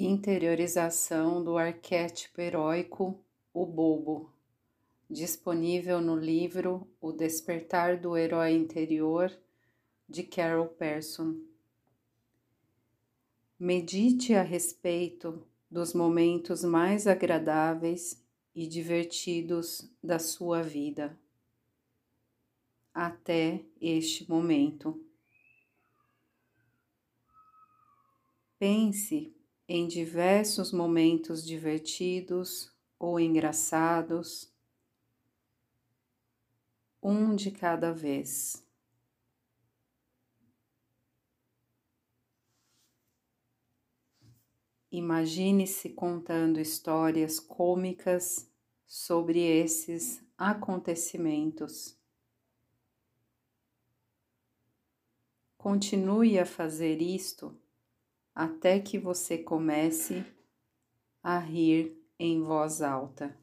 Interiorização do arquétipo heróico, o bobo, disponível no livro O Despertar do Herói Interior, de Carol Persson. Medite a respeito dos momentos mais agradáveis e divertidos da sua vida até este momento. Pense em diversos momentos divertidos ou engraçados, um de cada vez. Imagine-se contando histórias cômicas sobre esses acontecimentos. Continue a fazer isto até que você comece a rir em voz alta.